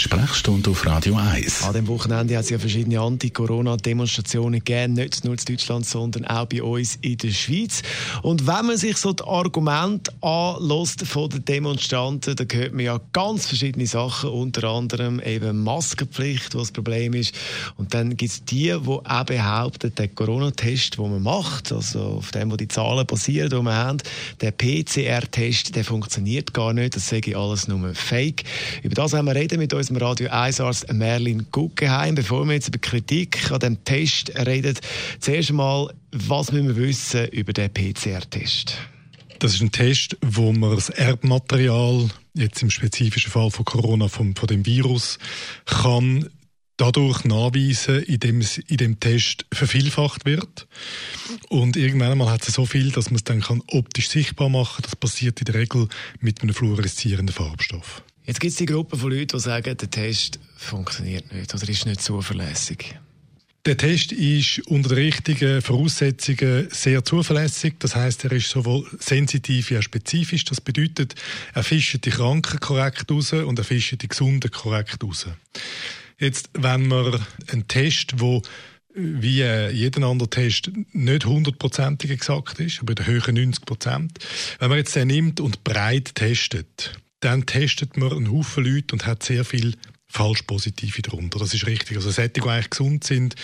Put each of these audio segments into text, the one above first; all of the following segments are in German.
Sprechstunde auf Radio 1. An dem Wochenende hat es ja verschiedene Anti-Corona-Demonstrationen gegeben, nicht nur in Deutschland, sondern auch bei uns in der Schweiz. Und wenn man sich so die Argumente anlässt von den Demonstranten, dann hört man ja ganz verschiedene Sachen, unter anderem eben Maskenpflicht, was das Problem ist. Und dann gibt es die, die auch behaupten, der Corona-Test, den man macht, also auf dem, wo die Zahlen basieren, die wir haben, der PCR-Test, der funktioniert gar nicht, das sage ich alles nur Fake. Über das haben wir reden mit unserem Radio 1 Arzt Merlin Guggenheim. Bevor wir jetzt über Kritik an dem Test reden, zuerst einmal, was müssen wir wissen über den PCR-Test? Das ist ein Test, wo man das Erbmaterial, jetzt im spezifischen Fall von Corona, von, von dem Virus, kann dadurch nachweisen, indem es in dem Test vervielfacht wird. Und irgendwann einmal hat es so viel, dass man es dann optisch sichtbar machen kann. Das passiert in der Regel mit einem fluoreszierenden Farbstoff. Jetzt gibt es die Gruppe von Leuten, die sagen, der Test funktioniert nicht oder ist nicht zuverlässig. Der Test ist unter den richtigen Voraussetzungen sehr zuverlässig. Das heißt, er ist sowohl sensitiv wie auch spezifisch. Das bedeutet, er fischt die Kranken korrekt raus und er fischt die Gesunden korrekt raus. Jetzt, wenn man einen Test, wo wie jeder andere Test nicht hundertprozentig exakt ist, aber in der Höhe 90 Prozent. Wenn man jetzt den nimmt und breit testet, dann testet man einen Haufen Leute und hat sehr viel falsch Positive darunter. Das ist richtig. Also Sätze, die eigentlich gesund sind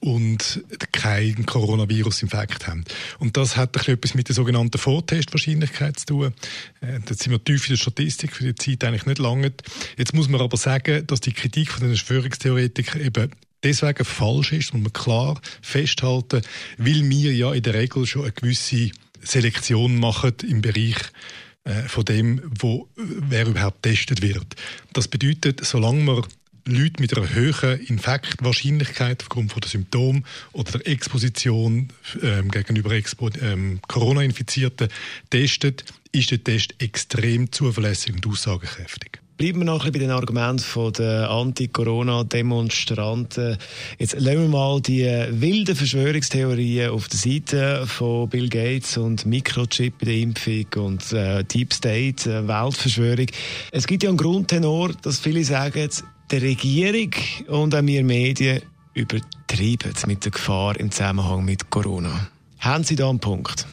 und keinen Coronavirus-Infekt haben. Und das hat etwas mit der sogenannten Vortestwahrscheinlichkeit zu tun. Äh, da sind wir tief in der Statistik, für die Zeit eigentlich nicht lange. Jetzt muss man aber sagen, dass die Kritik von den Verschwörungstheoretikern eben deswegen falsch ist, muss man klar festhalten, weil wir ja in der Regel schon eine gewisse Selektion machen im Bereich von dem, wo, wer überhaupt getestet wird. Das bedeutet, solange man Leute mit einer höheren Infektwahrscheinlichkeit aufgrund von der Symptomen oder der Exposition ähm, gegenüber Expo ähm, Corona-Infizierten testet, ist der Test extrem zuverlässig und aussagekräftig. Bleiben wir noch ein bisschen bei den Argumenten der Anti-Corona-Demonstranten. Jetzt lassen wir mal die wilden Verschwörungstheorien auf der Seite von Bill Gates und Mikrochip bei der Impfung und äh, Deep State, äh, Weltverschwörung. Es gibt ja einen Grundtenor, dass viele sagen, die Regierung und auch wir Medien übertreiben mit der Gefahr im Zusammenhang mit Corona. Haben Sie da einen Punkt?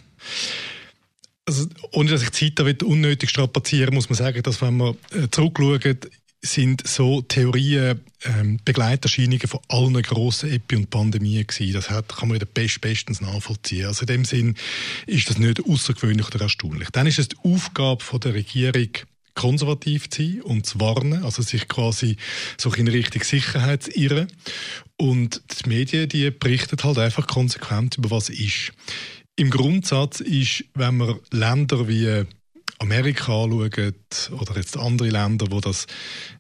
Also, ohne dass ich die Zeit unnötig strapazieren muss man sagen, dass wenn man äh, zurückschaut, sind so Theorien ähm, Begleiterscheinungen von allen grossen Epi- und Pandemien gewesen. Das hat, kann man in der Best bestens nachvollziehen. Also in dem Sinn ist das nicht außergewöhnlich oder erstaunlich. Dann ist es die Aufgabe von der Regierung, konservativ zu sein und zu warnen, also sich quasi so in Richtung Sicherheit zu irren. Und die Medien, die berichten halt einfach konsequent über was ist. Im Grundsatz ist, wenn man Länder wie Amerika anschaut oder jetzt andere Länder, wo das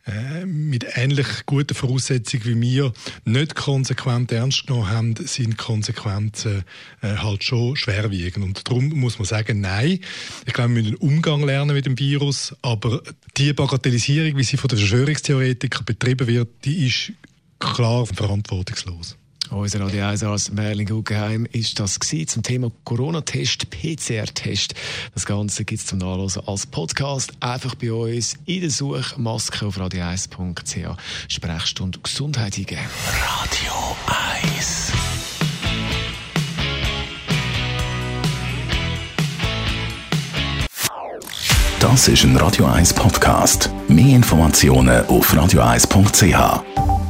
äh, mit ähnlich guten Voraussetzungen wie wir nicht konsequent ernst genommen haben, sind Konsequenzen äh, halt schon schwerwiegend. Und darum muss man sagen, nein. Ich glaube, wir müssen einen Umgang lernen mit dem Virus, aber die Bagatellisierung, wie sie von den Verschwörungstheoretikern betrieben wird, die ist klar verantwortungslos. Unser Radio 1 Arzt Merlin Guggenheim ist das gewesen zum Thema Corona-Test, PCR-Test. Das Ganze gibt es zum Nachlesen als Podcast. Einfach bei uns in der Suche Maske auf radio1.ch. Sprechstunde Gesundheit eingeben. Radio 1 Das ist ein Radio 1 Podcast. Mehr Informationen auf radio1.ch.